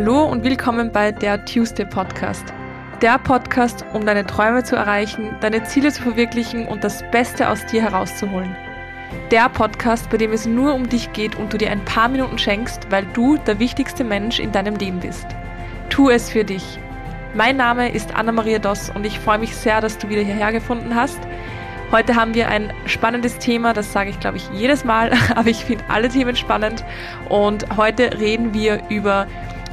Hallo und willkommen bei der Tuesday Podcast. Der Podcast, um deine Träume zu erreichen, deine Ziele zu verwirklichen und das Beste aus dir herauszuholen. Der Podcast, bei dem es nur um dich geht und du dir ein paar Minuten schenkst, weil du der wichtigste Mensch in deinem Leben bist. Tu es für dich. Mein Name ist Anna-Maria Doss und ich freue mich sehr, dass du wieder hierher gefunden hast. Heute haben wir ein spannendes Thema, das sage ich glaube ich jedes Mal, aber ich finde alle Themen spannend. Und heute reden wir über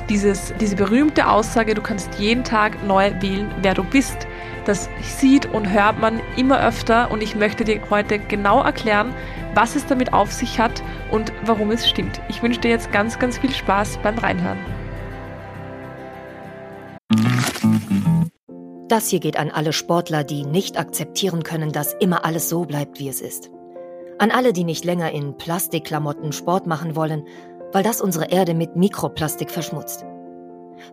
dieses, diese berühmte Aussage, du kannst jeden Tag neu wählen, wer du bist. Das sieht und hört man immer öfter und ich möchte dir heute genau erklären, was es damit auf sich hat und warum es stimmt. Ich wünsche dir jetzt ganz, ganz viel Spaß beim Reinhören. Das hier geht an alle Sportler, die nicht akzeptieren können, dass immer alles so bleibt, wie es ist. An alle, die nicht länger in Plastikklamotten Sport machen wollen, weil das unsere Erde mit Mikroplastik verschmutzt.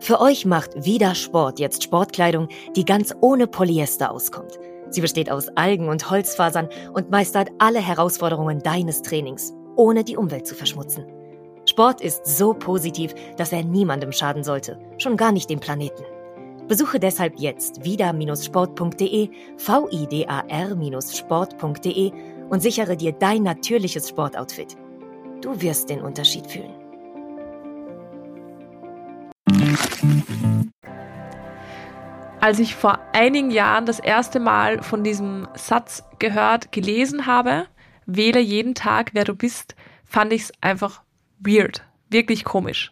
Für euch macht Vida Sport jetzt Sportkleidung, die ganz ohne Polyester auskommt. Sie besteht aus Algen und Holzfasern und meistert alle Herausforderungen deines Trainings, ohne die Umwelt zu verschmutzen. Sport ist so positiv, dass er niemandem schaden sollte, schon gar nicht dem Planeten. Besuche deshalb jetzt vida-sport.de, vidar-sport.de und sichere dir dein natürliches Sportoutfit. Du wirst den Unterschied fühlen. Als ich vor einigen Jahren das erste Mal von diesem Satz gehört, gelesen habe, wähle jeden Tag, wer du bist, fand ich es einfach weird, wirklich komisch.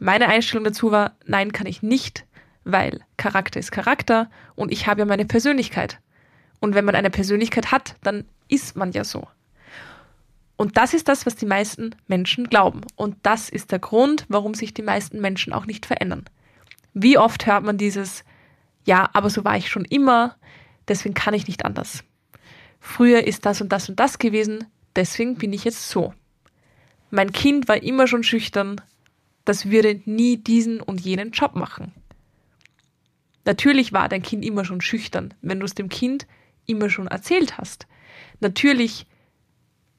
Meine Einstellung dazu war, nein, kann ich nicht weil Charakter ist Charakter und ich habe ja meine Persönlichkeit. Und wenn man eine Persönlichkeit hat, dann ist man ja so. Und das ist das, was die meisten Menschen glauben. Und das ist der Grund, warum sich die meisten Menschen auch nicht verändern. Wie oft hört man dieses, ja, aber so war ich schon immer, deswegen kann ich nicht anders. Früher ist das und das und das gewesen, deswegen bin ich jetzt so. Mein Kind war immer schon schüchtern, das würde nie diesen und jenen Job machen. Natürlich war dein Kind immer schon schüchtern, wenn du es dem Kind immer schon erzählt hast. Natürlich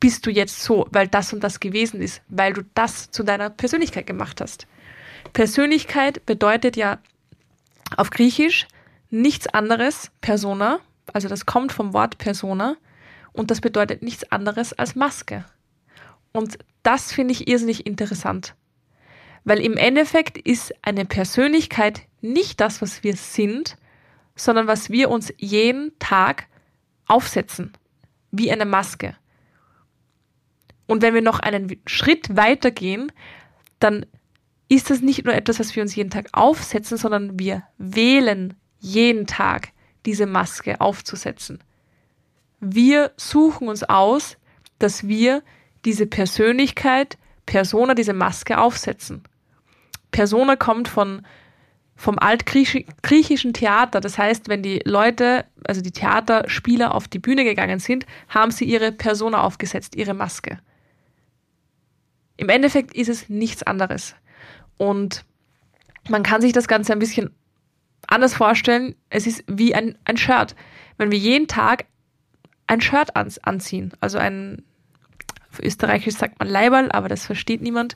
bist du jetzt so, weil das und das gewesen ist, weil du das zu deiner Persönlichkeit gemacht hast. Persönlichkeit bedeutet ja auf Griechisch nichts anderes, Persona, also das kommt vom Wort Persona und das bedeutet nichts anderes als Maske. Und das finde ich irrsinnig interessant. Weil im Endeffekt ist eine Persönlichkeit nicht das, was wir sind, sondern was wir uns jeden Tag aufsetzen, wie eine Maske. Und wenn wir noch einen Schritt weiter gehen, dann ist das nicht nur etwas, was wir uns jeden Tag aufsetzen, sondern wir wählen jeden Tag diese Maske aufzusetzen. Wir suchen uns aus, dass wir diese Persönlichkeit, Persona, diese Maske aufsetzen. Persona kommt von vom altgriechischen Theater. Das heißt, wenn die Leute, also die Theaterspieler auf die Bühne gegangen sind, haben sie ihre Persona aufgesetzt, ihre Maske. Im Endeffekt ist es nichts anderes. Und man kann sich das Ganze ein bisschen anders vorstellen. Es ist wie ein, ein Shirt. Wenn wir jeden Tag ein Shirt anziehen, also ein auf Österreichisch sagt man Leiberl, aber das versteht niemand.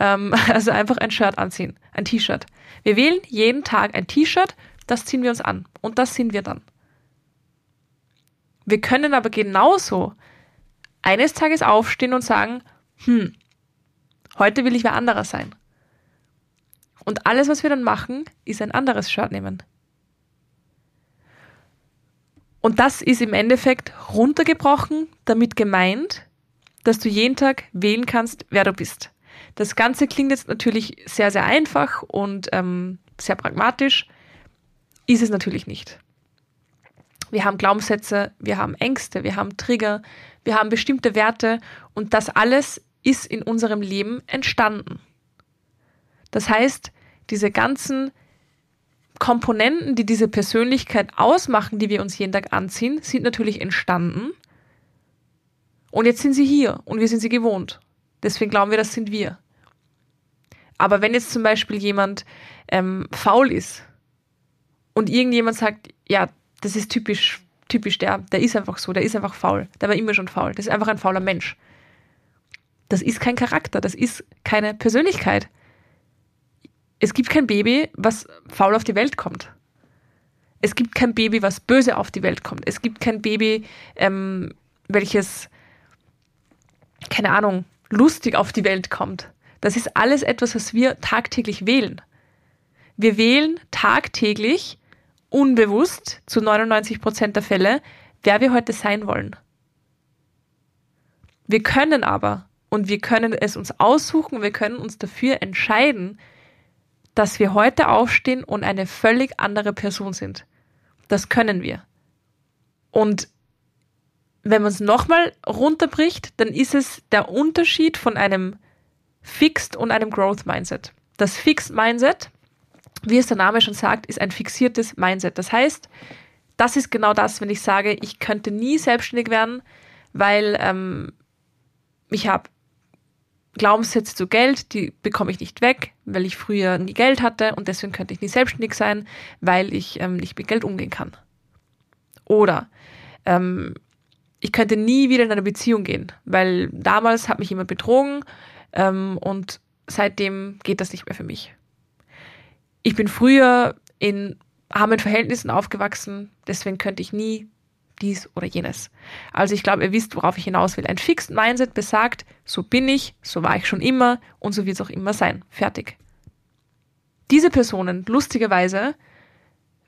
Ähm, also einfach ein Shirt anziehen, ein T-Shirt. Wir wählen jeden Tag ein T-Shirt, das ziehen wir uns an und das sind wir dann. Wir können aber genauso eines Tages aufstehen und sagen, hm, heute will ich wer anderer sein. Und alles, was wir dann machen, ist ein anderes Shirt nehmen. Und das ist im Endeffekt runtergebrochen, damit gemeint, dass du jeden Tag wählen kannst, wer du bist. Das Ganze klingt jetzt natürlich sehr, sehr einfach und ähm, sehr pragmatisch, ist es natürlich nicht. Wir haben Glaubenssätze, wir haben Ängste, wir haben Trigger, wir haben bestimmte Werte und das alles ist in unserem Leben entstanden. Das heißt, diese ganzen Komponenten, die diese Persönlichkeit ausmachen, die wir uns jeden Tag anziehen, sind natürlich entstanden und jetzt sind sie hier und wir sind sie gewohnt. Deswegen glauben wir, das sind wir. Aber wenn jetzt zum Beispiel jemand ähm, faul ist und irgendjemand sagt, ja, das ist typisch, typisch der, der ist einfach so, der ist einfach faul, der war immer schon faul, das ist einfach ein fauler Mensch. Das ist kein Charakter, das ist keine Persönlichkeit. Es gibt kein Baby, was faul auf die Welt kommt. Es gibt kein Baby, was böse auf die Welt kommt. Es gibt kein Baby, ähm, welches, keine Ahnung, lustig auf die Welt kommt. Das ist alles etwas, was wir tagtäglich wählen. Wir wählen tagtäglich, unbewusst, zu 99 Prozent der Fälle, wer wir heute sein wollen. Wir können aber und wir können es uns aussuchen, wir können uns dafür entscheiden, dass wir heute aufstehen und eine völlig andere Person sind. Das können wir. Und wenn man es nochmal runterbricht, dann ist es der Unterschied von einem Fixed und einem Growth Mindset. Das Fixed Mindset, wie es der Name schon sagt, ist ein fixiertes Mindset. Das heißt, das ist genau das, wenn ich sage, ich könnte nie selbstständig werden, weil ähm, ich habe Glaubenssätze zu Geld, die bekomme ich nicht weg, weil ich früher nie Geld hatte und deswegen könnte ich nie selbstständig sein, weil ich ähm, nicht mit Geld umgehen kann. Oder ähm, ich könnte nie wieder in eine Beziehung gehen, weil damals hat mich jemand betrogen ähm, und seitdem geht das nicht mehr für mich. Ich bin früher in armen Verhältnissen aufgewachsen, deswegen könnte ich nie dies oder jenes. Also ich glaube, ihr wisst, worauf ich hinaus will. Ein Fixed Mindset besagt, so bin ich, so war ich schon immer und so wird es auch immer sein. Fertig. Diese Personen, lustigerweise,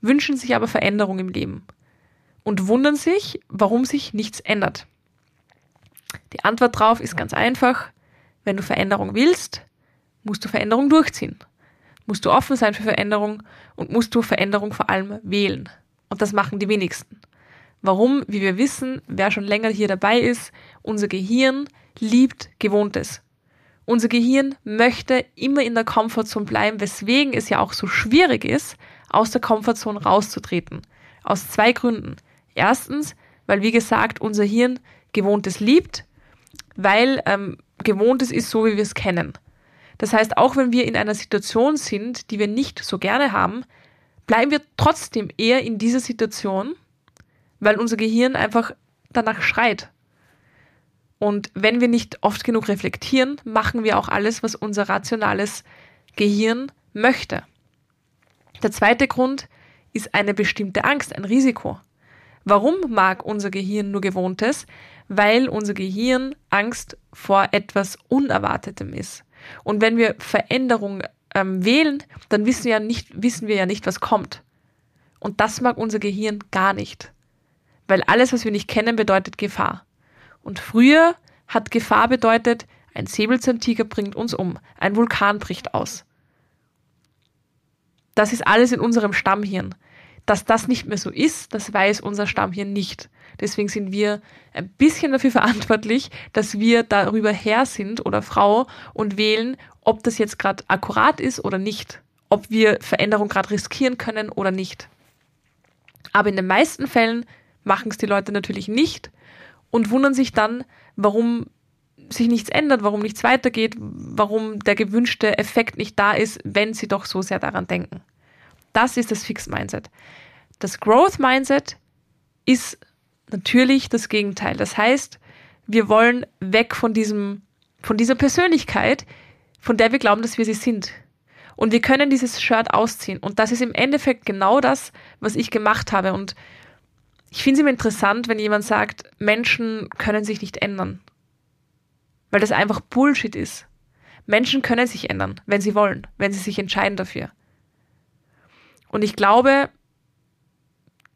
wünschen sich aber Veränderung im Leben und wundern sich, warum sich nichts ändert. Die Antwort darauf ist ganz einfach. Wenn du Veränderung willst, musst du Veränderung durchziehen. Musst du offen sein für Veränderung und musst du Veränderung vor allem wählen. Und das machen die wenigsten. Warum? Wie wir wissen, wer schon länger hier dabei ist, unser Gehirn liebt Gewohntes. Unser Gehirn möchte immer in der Komfortzone bleiben, weswegen es ja auch so schwierig ist, aus der Komfortzone rauszutreten. Aus zwei Gründen. Erstens, weil wie gesagt unser Hirn Gewohntes liebt, weil ähm, Gewohntes ist so, wie wir es kennen. Das heißt, auch wenn wir in einer Situation sind, die wir nicht so gerne haben, bleiben wir trotzdem eher in dieser Situation, weil unser Gehirn einfach danach schreit. Und wenn wir nicht oft genug reflektieren, machen wir auch alles, was unser rationales Gehirn möchte. Der zweite Grund ist eine bestimmte Angst, ein Risiko. Warum mag unser Gehirn nur Gewohntes? Weil unser Gehirn Angst vor etwas Unerwartetem ist. Und wenn wir Veränderung ähm, wählen, dann wissen wir, ja nicht, wissen wir ja nicht, was kommt. Und das mag unser Gehirn gar nicht. Weil alles, was wir nicht kennen, bedeutet Gefahr. Und früher hat Gefahr bedeutet, ein Säbelzahntiger bringt uns um, ein Vulkan bricht aus. Das ist alles in unserem Stammhirn. Dass das nicht mehr so ist, das weiß unser Stammhirn nicht. Deswegen sind wir ein bisschen dafür verantwortlich, dass wir darüber her sind oder Frau und wählen, ob das jetzt gerade akkurat ist oder nicht. Ob wir Veränderung gerade riskieren können oder nicht. Aber in den meisten Fällen machen es die Leute natürlich nicht und wundern sich dann, warum sich nichts ändert, warum nichts weitergeht, warum der gewünschte Effekt nicht da ist, wenn sie doch so sehr daran denken. Das ist das Fixed Mindset. Das Growth Mindset ist natürlich das Gegenteil. Das heißt, wir wollen weg von diesem, von dieser Persönlichkeit, von der wir glauben, dass wir sie sind. Und wir können dieses Shirt ausziehen. Und das ist im Endeffekt genau das, was ich gemacht habe. Und ich finde es immer interessant, wenn jemand sagt, Menschen können sich nicht ändern. Weil das einfach Bullshit ist. Menschen können sich ändern, wenn sie wollen, wenn sie sich entscheiden dafür. Und ich glaube,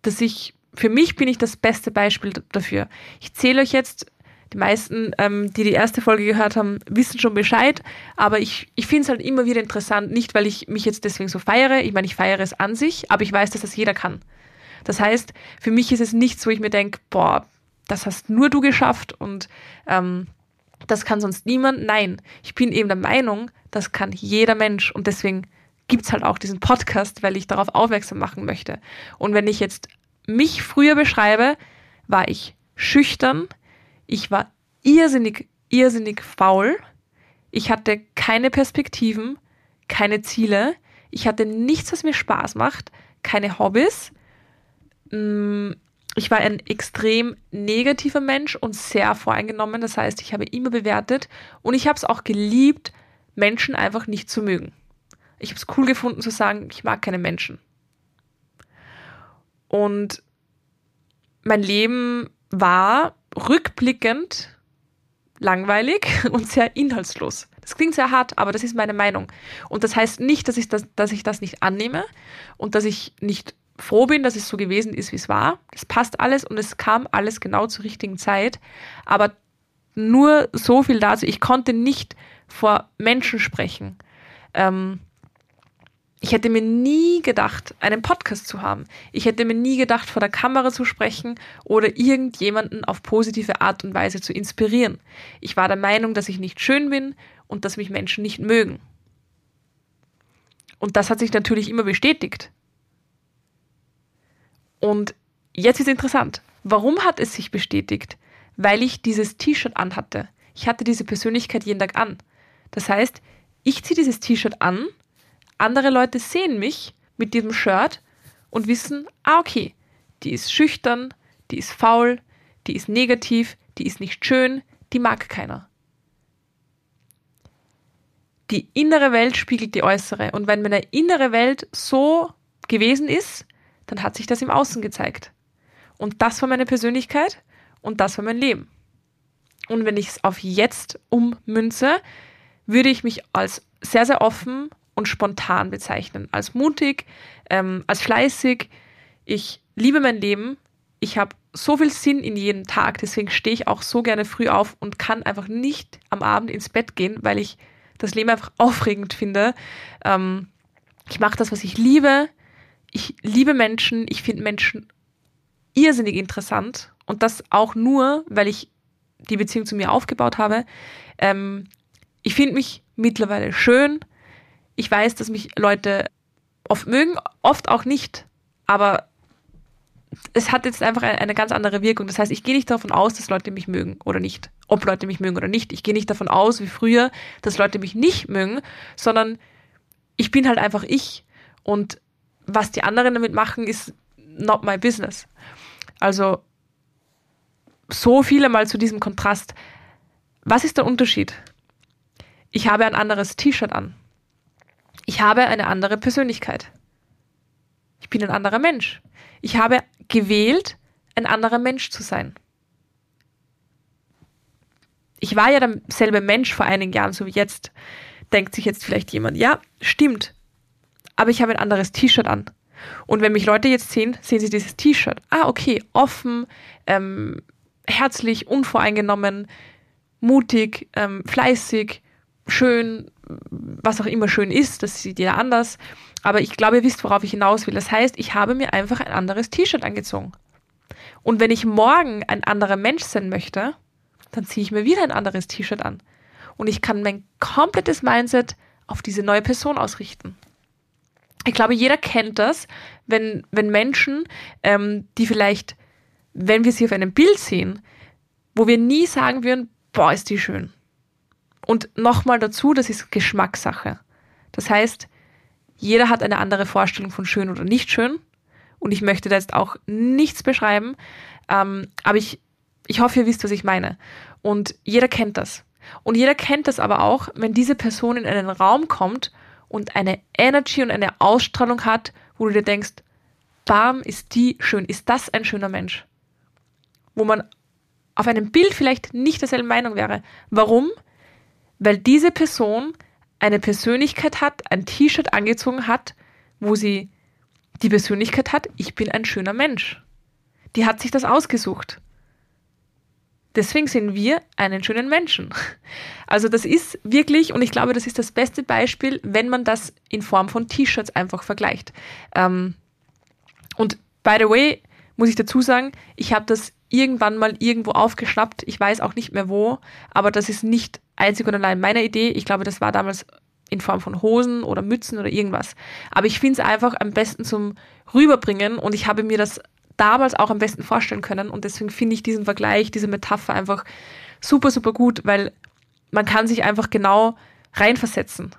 dass ich, für mich bin ich das beste Beispiel dafür. Ich zähle euch jetzt, die meisten, ähm, die die erste Folge gehört haben, wissen schon Bescheid, aber ich, ich finde es halt immer wieder interessant, nicht weil ich mich jetzt deswegen so feiere, ich meine, ich feiere es an sich, aber ich weiß, dass das jeder kann. Das heißt, für mich ist es nichts, wo ich mir denke, boah, das hast nur du geschafft und ähm, das kann sonst niemand. Nein, ich bin eben der Meinung, das kann jeder Mensch und deswegen gibt es halt auch diesen Podcast, weil ich darauf aufmerksam machen möchte. Und wenn ich jetzt mich früher beschreibe, war ich schüchtern, ich war irrsinnig, irrsinnig faul, ich hatte keine Perspektiven, keine Ziele, ich hatte nichts, was mir Spaß macht, keine Hobbys, ich war ein extrem negativer Mensch und sehr voreingenommen. Das heißt, ich habe immer bewertet und ich habe es auch geliebt, Menschen einfach nicht zu mögen. Ich habe es cool gefunden zu sagen, ich mag keine Menschen. Und mein Leben war rückblickend langweilig und sehr inhaltslos. Das klingt sehr hart, aber das ist meine Meinung. Und das heißt nicht, dass ich das, dass ich das nicht annehme und dass ich nicht froh bin, dass es so gewesen ist, wie es war. Es passt alles und es kam alles genau zur richtigen Zeit. Aber nur so viel dazu. Ich konnte nicht vor Menschen sprechen. Ähm, ich hätte mir nie gedacht, einen Podcast zu haben. Ich hätte mir nie gedacht, vor der Kamera zu sprechen oder irgendjemanden auf positive Art und Weise zu inspirieren. Ich war der Meinung, dass ich nicht schön bin und dass mich Menschen nicht mögen. Und das hat sich natürlich immer bestätigt. Und jetzt ist interessant. Warum hat es sich bestätigt? Weil ich dieses T-Shirt anhatte. Ich hatte diese Persönlichkeit jeden Tag an. Das heißt, ich ziehe dieses T-Shirt an andere Leute sehen mich mit diesem Shirt und wissen, ah, okay, die ist schüchtern, die ist faul, die ist negativ, die ist nicht schön, die mag keiner. Die innere Welt spiegelt die äußere. Und wenn meine innere Welt so gewesen ist, dann hat sich das im Außen gezeigt. Und das war meine Persönlichkeit und das war mein Leben. Und wenn ich es auf jetzt ummünze, würde ich mich als sehr, sehr offen und spontan bezeichnen. Als mutig, ähm, als fleißig. Ich liebe mein Leben. Ich habe so viel Sinn in jedem Tag. Deswegen stehe ich auch so gerne früh auf und kann einfach nicht am Abend ins Bett gehen, weil ich das Leben einfach aufregend finde. Ähm, ich mache das, was ich liebe. Ich liebe Menschen. Ich finde Menschen irrsinnig interessant. Und das auch nur, weil ich die Beziehung zu mir aufgebaut habe. Ähm, ich finde mich mittlerweile schön. Ich weiß, dass mich Leute oft mögen, oft auch nicht. Aber es hat jetzt einfach eine, ganz andere Wirkung. Das heißt, ich gehe nicht davon aus, dass Leute mich mögen oder nicht. Ob Leute mich mögen oder nicht. Ich gehe nicht davon aus, wie früher, dass Leute mich nicht mögen, sondern ich bin halt einfach ich. Und was die anderen damit machen, ist not my business. Also so viele mal zu diesem Kontrast. Was ist der Unterschied? Ich habe ein anderes T-Shirt an. Ich habe eine andere Persönlichkeit. Ich bin ein anderer Mensch. Ich habe gewählt, ein anderer Mensch zu sein. Ich war ja derselbe Mensch vor einigen Jahren, so wie jetzt. Denkt sich jetzt vielleicht jemand, ja, stimmt. Aber ich habe ein anderes T-Shirt an. Und wenn mich Leute jetzt sehen, sehen sie dieses T-Shirt. Ah, okay, offen, ähm, herzlich, unvoreingenommen, mutig, ähm, fleißig, schön, was auch immer schön ist, das sieht jeder anders. Aber ich glaube, ihr wisst, worauf ich hinaus will. Das heißt, ich habe mir einfach ein anderes T-Shirt angezogen. Und wenn ich morgen ein anderer Mensch sein möchte, dann ziehe ich mir wieder ein anderes T-Shirt an. Und ich kann mein komplettes Mindset auf diese neue Person ausrichten. Ich glaube, jeder kennt das, wenn, wenn Menschen, ähm, die vielleicht, wenn wir sie auf einem Bild sehen, wo wir nie sagen würden, boah, ist die schön. Und nochmal dazu, das ist Geschmackssache. Das heißt, jeder hat eine andere Vorstellung von schön oder nicht schön. Und ich möchte da jetzt auch nichts beschreiben. Ähm, aber ich, ich hoffe, ihr wisst, was ich meine. Und jeder kennt das. Und jeder kennt das aber auch, wenn diese Person in einen Raum kommt und eine Energy und eine Ausstrahlung hat, wo du dir denkst, bam, ist die schön, ist das ein schöner Mensch? Wo man auf einem Bild vielleicht nicht derselben Meinung wäre. Warum? weil diese Person eine Persönlichkeit hat, ein T-Shirt angezogen hat, wo sie die Persönlichkeit hat, ich bin ein schöner Mensch. Die hat sich das ausgesucht. Deswegen sehen wir einen schönen Menschen. Also das ist wirklich, und ich glaube, das ist das beste Beispiel, wenn man das in Form von T-Shirts einfach vergleicht. Ähm, und by the way, muss ich dazu sagen, ich habe das irgendwann mal irgendwo aufgeschnappt. Ich weiß auch nicht mehr wo, aber das ist nicht einzig und allein meine Idee. Ich glaube, das war damals in Form von Hosen oder Mützen oder irgendwas. Aber ich finde es einfach am besten zum Rüberbringen und ich habe mir das damals auch am besten vorstellen können und deswegen finde ich diesen Vergleich, diese Metapher einfach super, super gut, weil man kann sich einfach genau reinversetzen.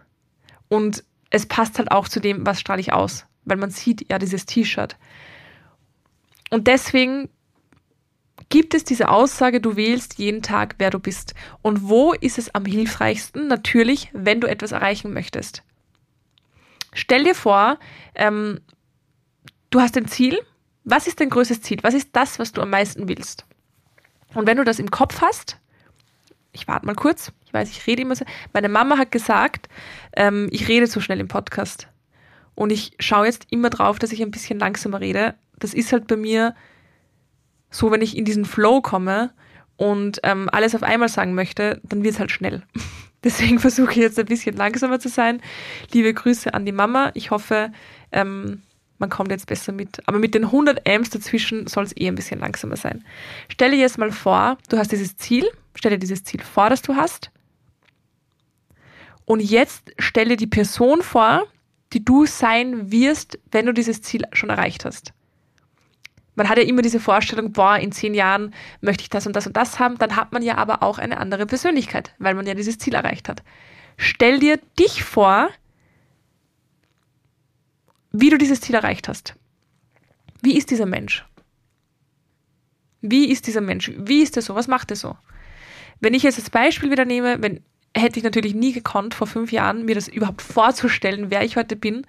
Und es passt halt auch zu dem, was strahle ich aus, weil man sieht ja dieses T-Shirt. Und deswegen gibt es diese Aussage, du wählst jeden Tag, wer du bist. Und wo ist es am hilfreichsten? Natürlich, wenn du etwas erreichen möchtest. Stell dir vor, ähm, du hast ein Ziel. Was ist dein größtes Ziel? Was ist das, was du am meisten willst? Und wenn du das im Kopf hast, ich warte mal kurz, ich weiß, ich rede immer so. Meine Mama hat gesagt, ähm, ich rede so schnell im Podcast. Und ich schaue jetzt immer drauf, dass ich ein bisschen langsamer rede. Das ist halt bei mir so, wenn ich in diesen Flow komme und ähm, alles auf einmal sagen möchte, dann wird es halt schnell. Deswegen versuche ich jetzt ein bisschen langsamer zu sein. Liebe Grüße an die Mama. Ich hoffe, ähm, man kommt jetzt besser mit. Aber mit den 100 Amps dazwischen soll es eh ein bisschen langsamer sein. Stell dir jetzt mal vor, du hast dieses Ziel. Stell dir dieses Ziel vor, das du hast. Und jetzt stelle die Person vor, die du sein wirst, wenn du dieses Ziel schon erreicht hast. Man hat ja immer diese Vorstellung, boah, in zehn Jahren möchte ich das und das und das haben, dann hat man ja aber auch eine andere Persönlichkeit, weil man ja dieses Ziel erreicht hat. Stell dir dich vor, wie du dieses Ziel erreicht hast. Wie ist dieser Mensch? Wie ist dieser Mensch? Wie ist er so? Was macht er so? Wenn ich jetzt als Beispiel wieder nehme, wenn hätte ich natürlich nie gekonnt, vor fünf Jahren mir das überhaupt vorzustellen, wer ich heute bin.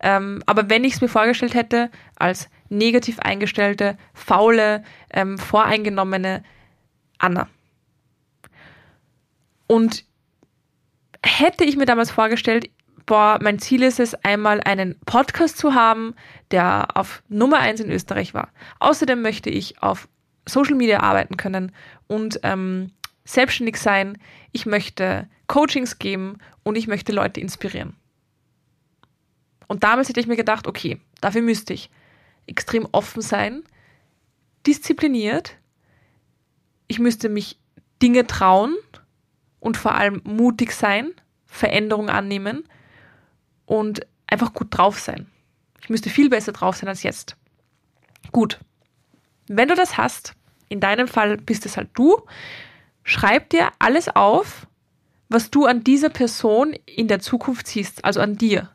Ähm, aber wenn ich es mir vorgestellt hätte, als negativ eingestellte, faule, ähm, voreingenommene Anna. Und hätte ich mir damals vorgestellt, boah, mein Ziel ist es, einmal einen Podcast zu haben, der auf Nummer eins in Österreich war. Außerdem möchte ich auf Social Media arbeiten können und ähm, selbstständig sein. Ich möchte Coachings geben und ich möchte Leute inspirieren. Und damals hätte ich mir gedacht, okay, dafür müsste ich extrem offen sein, diszipliniert, ich müsste mich Dinge trauen und vor allem mutig sein, Veränderung annehmen und einfach gut drauf sein. Ich müsste viel besser drauf sein als jetzt. Gut. Wenn du das hast, in deinem Fall bist es halt du, schreib dir alles auf, was du an dieser Person in der Zukunft siehst, also an dir,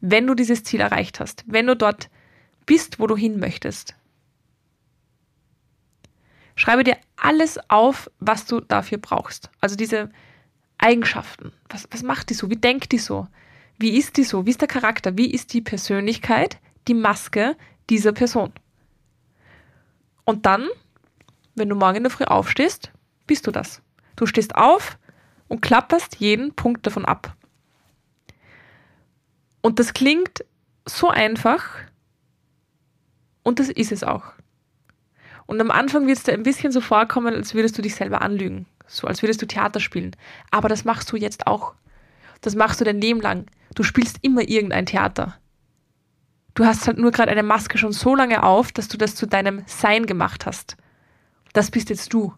wenn du dieses Ziel erreicht hast, wenn du dort bist, wo du hin möchtest. Schreibe dir alles auf, was du dafür brauchst. Also diese Eigenschaften. Was, was macht die so? Wie denkt die so? Wie ist die so? Wie ist der Charakter? Wie ist die Persönlichkeit, die Maske dieser Person? Und dann, wenn du morgen in der Früh aufstehst, bist du das. Du stehst auf und klapperst jeden Punkt davon ab. Und das klingt so einfach und das ist es auch. Und am Anfang wird es dir ein bisschen so vorkommen, als würdest du dich selber anlügen, so als würdest du Theater spielen. Aber das machst du jetzt auch. Das machst du dein Leben lang. Du spielst immer irgendein Theater. Du hast halt nur gerade eine Maske schon so lange auf, dass du das zu deinem Sein gemacht hast. Das bist jetzt du.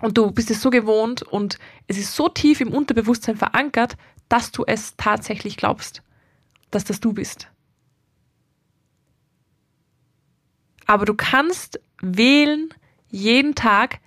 Und du bist es so gewohnt und es ist so tief im Unterbewusstsein verankert, dass du es tatsächlich glaubst, dass das du bist. Aber du kannst wählen jeden Tag,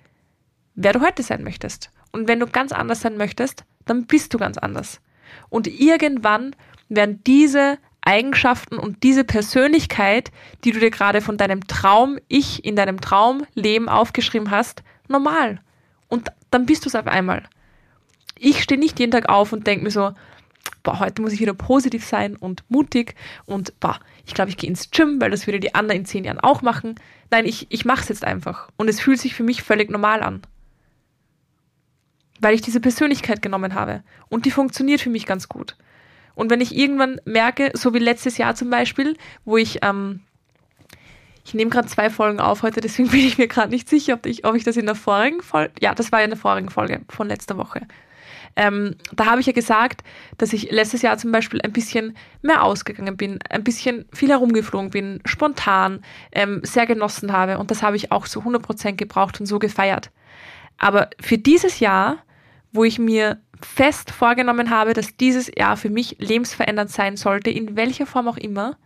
wer du heute sein möchtest. Und wenn du ganz anders sein möchtest, dann bist du ganz anders. Und irgendwann werden diese Eigenschaften und diese Persönlichkeit, die du dir gerade von deinem Traum, ich in deinem Traumleben aufgeschrieben hast, normal. Und dann bist du es auf einmal. Ich stehe nicht jeden Tag auf und denke mir so, boah, heute muss ich wieder positiv sein und mutig und boah, ich glaube, ich gehe ins Gym, weil das würde die Anna in zehn Jahren auch machen. Nein, ich, ich mache es jetzt einfach. Und es fühlt sich für mich völlig normal an weil ich diese Persönlichkeit genommen habe. Und die funktioniert für mich ganz gut. Und wenn ich irgendwann merke, so wie letztes Jahr zum Beispiel, wo ich, ähm, ich nehme gerade zwei Folgen auf heute, deswegen bin ich mir gerade nicht sicher, ob ich, ob ich das in der vorigen Folge, ja, das war ja in der vorigen Folge von letzter Woche. Ähm, da habe ich ja gesagt, dass ich letztes Jahr zum Beispiel ein bisschen mehr ausgegangen bin, ein bisschen viel herumgeflogen bin, spontan, ähm, sehr genossen habe und das habe ich auch so 100% gebraucht und so gefeiert. Aber für dieses Jahr wo ich mir fest vorgenommen habe, dass dieses Jahr für mich lebensverändernd sein sollte, in welcher Form auch immer,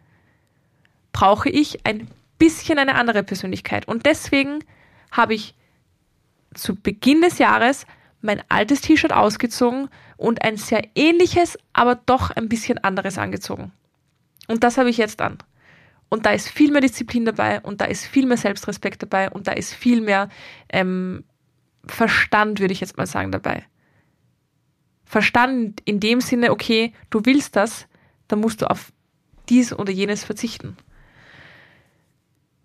brauche ich ein bisschen eine andere Persönlichkeit. Und deswegen habe ich zu Beginn des Jahres mein altes T-Shirt ausgezogen und ein sehr ähnliches, aber doch ein bisschen anderes angezogen. Und das habe ich jetzt an. Und da ist viel mehr Disziplin dabei und da ist viel mehr Selbstrespekt dabei und da ist viel mehr ähm, Verstand, würde ich jetzt mal sagen, dabei. Verstand in dem Sinne, okay, du willst das, dann musst du auf dies oder jenes verzichten.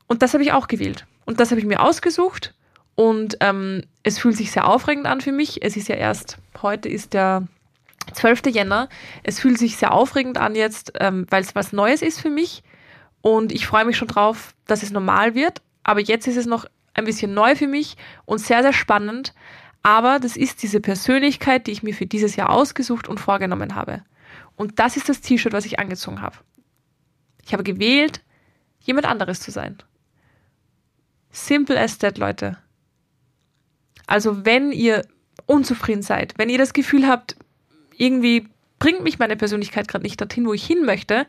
Und das habe ich auch gewählt. Und das habe ich mir ausgesucht. Und ähm, es fühlt sich sehr aufregend an für mich. Es ist ja erst, heute ist der 12. Jänner. Es fühlt sich sehr aufregend an jetzt, ähm, weil es was Neues ist für mich. Und ich freue mich schon drauf, dass es normal wird. Aber jetzt ist es noch ein bisschen neu für mich und sehr, sehr spannend. Aber das ist diese Persönlichkeit, die ich mir für dieses Jahr ausgesucht und vorgenommen habe. Und das ist das T-Shirt, was ich angezogen habe. Ich habe gewählt, jemand anderes zu sein. Simple as that, Leute. Also wenn ihr unzufrieden seid, wenn ihr das Gefühl habt, irgendwie bringt mich meine Persönlichkeit gerade nicht dorthin, wo ich hin möchte,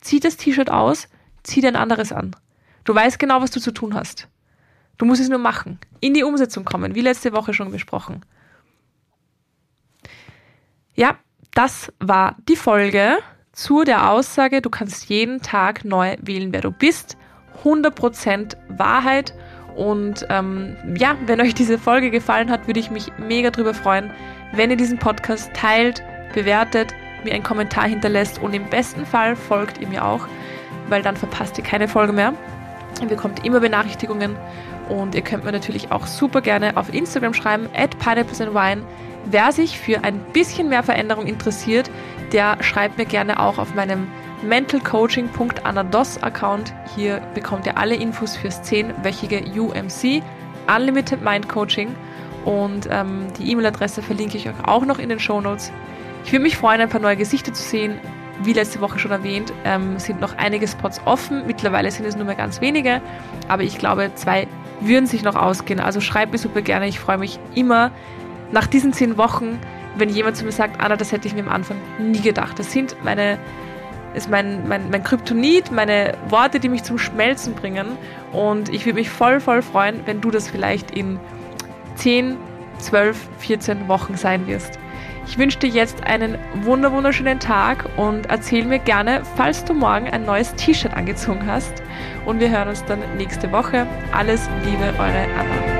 zieht das T-Shirt aus, zieh dir ein anderes an. Du weißt genau, was du zu tun hast. Du musst es nur machen, in die Umsetzung kommen, wie letzte Woche schon besprochen. Ja, das war die Folge zu der Aussage, du kannst jeden Tag neu wählen, wer du bist. 100% Wahrheit. Und ähm, ja, wenn euch diese Folge gefallen hat, würde ich mich mega drüber freuen, wenn ihr diesen Podcast teilt, bewertet, mir einen Kommentar hinterlässt und im besten Fall folgt ihr mir auch, weil dann verpasst ihr keine Folge mehr. Ihr bekommt immer Benachrichtigungen und ihr könnt mir natürlich auch super gerne auf Instagram schreiben, at pineapplesandwine. Wer sich für ein bisschen mehr Veränderung interessiert, der schreibt mir gerne auch auf meinem mentalcoaching.anados Account. Hier bekommt ihr alle Infos fürs 10-wöchige UMC, Unlimited Mind Coaching. Und ähm, die E-Mail-Adresse verlinke ich euch auch noch in den Show Notes. Ich würde mich freuen, ein paar neue Gesichter zu sehen. Wie letzte Woche schon erwähnt, ähm, sind noch einige Spots offen. Mittlerweile sind es nur mehr ganz wenige. Aber ich glaube, zwei würden sich noch ausgehen. Also schreibt mir super gerne. Ich freue mich immer nach diesen zehn Wochen, wenn jemand zu mir sagt, Anna, das hätte ich mir am Anfang nie gedacht. Das sind meine, ist mein, mein, mein Kryptonit, meine Worte, die mich zum Schmelzen bringen. Und ich würde mich voll, voll freuen, wenn du das vielleicht in 10, 12, 14 Wochen sein wirst. Ich wünsche dir jetzt einen wunder wunderschönen Tag und erzähl mir gerne, falls du morgen ein neues T-Shirt angezogen hast. Und wir hören uns dann nächste Woche. Alles Liebe, eure Anna.